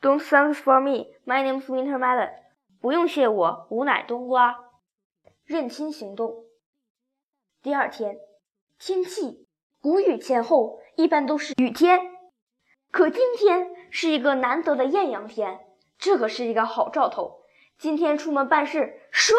Don't thanks for me. My name's Winter Melon. 不用谢我，吾乃冬瓜。认亲行动。第二天，天气谷雨前后一般都是雨天，可今天是一个难得的艳阳天，这可是一个好兆头。今天出门办事顺。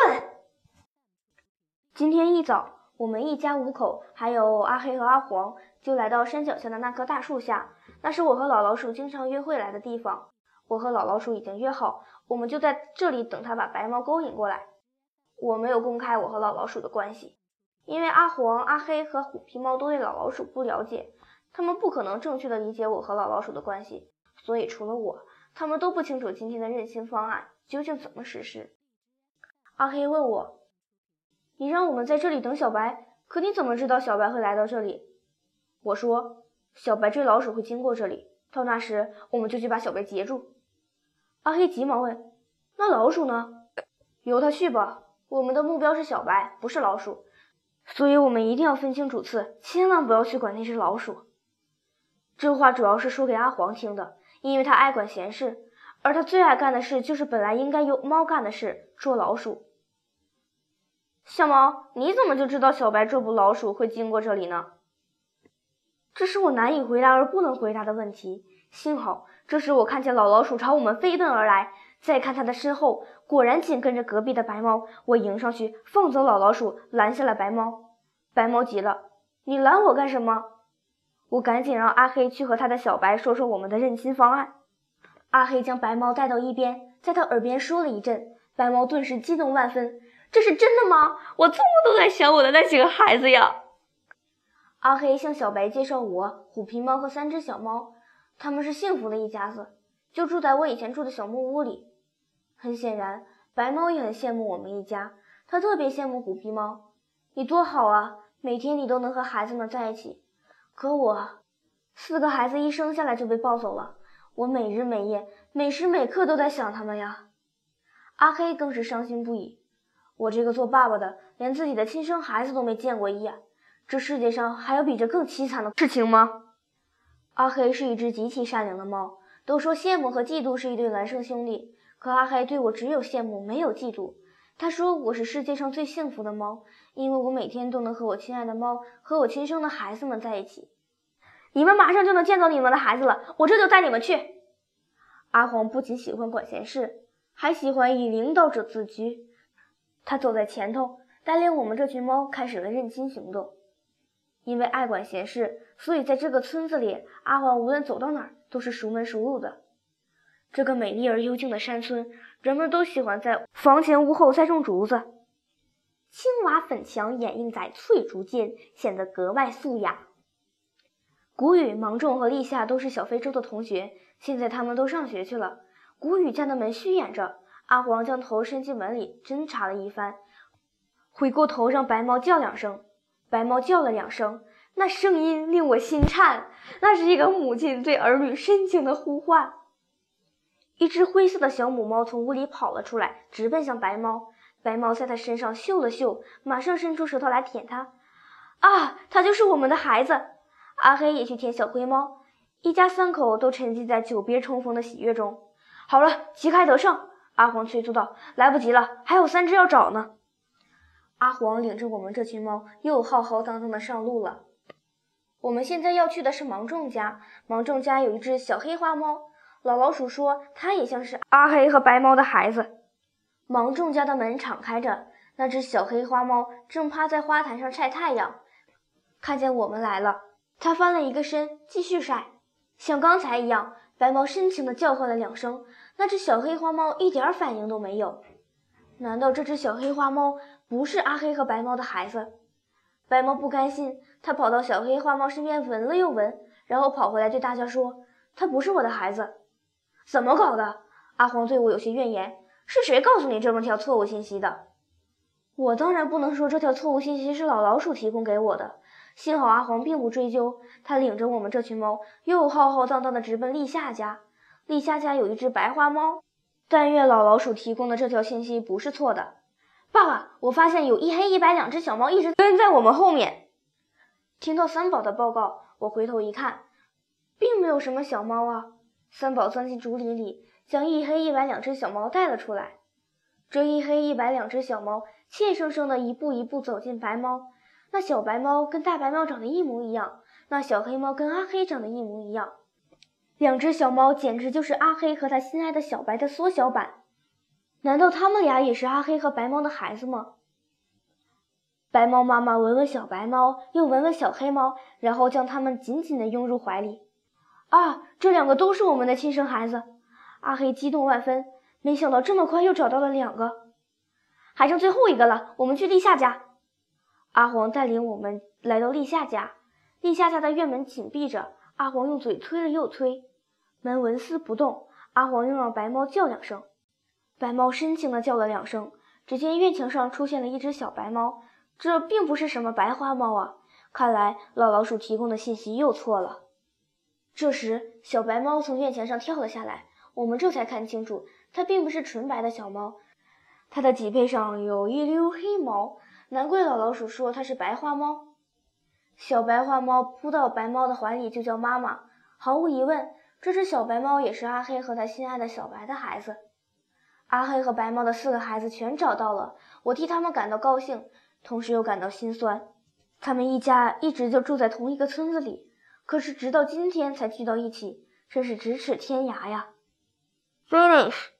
今天一早，我们一家五口，还有阿黑和阿黄，就来到山脚下的那棵大树下，那是我和老老鼠经常约会来的地方。我和老老鼠已经约好，我们就在这里等他把白猫勾引过来。我没有公开我和老老鼠的关系，因为阿黄、阿黑和虎皮猫都对老老鼠不了解，他们不可能正确的理解我和老老鼠的关系，所以除了我，他们都不清楚今天的认亲方案究竟怎么实施。阿黑问我：“你让我们在这里等小白，可你怎么知道小白会来到这里？”我说：“小白追老鼠会经过这里，到那时我们就去把小白截住。”阿黑急忙问：“那老鼠呢？由他去吧。我们的目标是小白，不是老鼠，所以我们一定要分清主次，千万不要去管那只老鼠。”这话主要是说给阿黄听的，因为他爱管闲事，而他最爱干的事就是本来应该由猫干的事——捉老鼠。小猫，你怎么就知道小白捉捕老鼠会经过这里呢？这是我难以回答而不能回答的问题。幸好。这时，我看见老老鼠朝我们飞奔而来，再看它的身后，果然紧跟着隔壁的白猫。我迎上去，放走老老鼠，拦下了白猫。白猫急了：“你拦我干什么？”我赶紧让阿黑去和他的小白说说我们的认亲方案。阿黑将白猫带到一边，在他耳边说了一阵，白猫顿时激动万分：“这是真的吗？我做梦都在想我的那几个孩子呀！”阿黑向小白介绍我、虎皮猫和三只小猫。他们是幸福的一家子，就住在我以前住的小木屋里。很显然，白猫也很羡慕我们一家，它特别羡慕虎皮猫。你多好啊，每天你都能和孩子们在一起。可我，四个孩子一生下来就被抱走了，我每日每夜、每时每刻都在想他们呀。阿黑更是伤心不已。我这个做爸爸的，连自己的亲生孩子都没见过一眼，这世界上还有比这更凄惨的事情吗？阿黑是一只极其善良的猫，都说羡慕和嫉妒是一对孪生兄弟，可阿黑对我只有羡慕，没有嫉妒。他说我是世界上最幸福的猫，因为我每天都能和我亲爱的猫和我亲生的孩子们在一起。你们马上就能见到你们的孩子了，我这就带你们去。阿黄不仅喜欢管闲事，还喜欢以领导者自居。他走在前头，带领我们这群猫开始了认亲行动。因为爱管闲事，所以在这个村子里，阿黄无论走到哪儿都是熟门熟路的。这个美丽而幽静的山村，人们都喜欢在房前屋后栽种竹子，青瓦粉墙掩映在翠竹间，显得格外素雅。谷雨、芒种和立夏都是小非洲的同学，现在他们都上学去了。谷雨家的门虚掩着，阿黄将头伸进门里侦查了一番，回过头让白猫叫两声。白猫叫了两声，那声音令我心颤，那是一个母亲对儿女深情的呼唤。一只灰色的小母猫从屋里跑了出来，直奔向白猫。白猫在它身上嗅了嗅，马上伸出舌头来舔它。啊，它就是我们的孩子！阿黑也去舔小灰猫。一家三口都沉浸在久别重逢的喜悦中。好了，旗开得胜！阿黄催促道：“来不及了，还有三只要找呢。”阿黄领着我们这群猫又浩浩荡荡的上路了。我们现在要去的是芒种家，芒种家有一只小黑花猫。老老鼠说，它也像是阿黑和白猫的孩子。芒种家的门敞开着，那只小黑花猫正趴在花坛上晒太阳。看见我们来了，它翻了一个身，继续晒。像刚才一样，白猫深情地叫唤了两声，那只小黑花猫一点反应都没有。难道这只小黑花猫？不是阿黑和白猫的孩子，白猫不甘心，它跑到小黑花猫身边闻了又闻，然后跑回来对大家说：“它不是我的孩子，怎么搞的？”阿黄对我有些怨言：“是谁告诉你这么条错误信息的？”我当然不能说这条错误信息是老老鼠提供给我的。幸好阿黄并不追究，他领着我们这群猫又浩浩荡荡地直奔立夏家。立夏家有一只白花猫，但愿老老鼠提供的这条信息不是错的。爸爸，我发现有一黑一白两只小猫一直跟在我们后面。听到三宝的报告，我回头一看，并没有什么小猫啊。三宝钻进竹林里，将一黑一白两只小猫带了出来。这一黑一白两只小猫怯生生的一步一步走进白猫。那小白猫跟大白猫长得一模一样，那小黑猫跟阿黑长得一模一样。两只小猫简直就是阿黑和他心爱的小白的缩小版。难道他们俩也是阿黑和白猫的孩子吗？白猫妈妈闻闻小白猫，又闻闻小黑猫，然后将它们紧紧地拥入怀里。啊，这两个都是我们的亲生孩子！阿黑激动万分，没想到这么快又找到了两个，还剩最后一个了。我们去立夏家。阿黄带领我们来到立夏家，立夏家的院门紧闭着。阿黄用嘴推了又推，门纹丝不动。阿黄又让白猫叫两声，白猫深情地叫了两声。只见院墙上出现了一只小白猫，这并不是什么白花猫啊！看来老老鼠提供的信息又错了。这时，小白猫从院墙上跳了下来，我们这才看清楚，它并不是纯白的小猫，它的脊背上有一溜黑毛。难怪老老鼠说它是白花猫。小白花猫扑到白猫的怀里就叫妈妈。毫无疑问，这只小白猫也是阿黑和他心爱的小白的孩子。阿黑和白猫的四个孩子全找到了，我替他们感到高兴，同时又感到心酸。他们一家一直就住在同一个村子里，可是直到今天才聚到一起，真是咫尺天涯呀。Finish。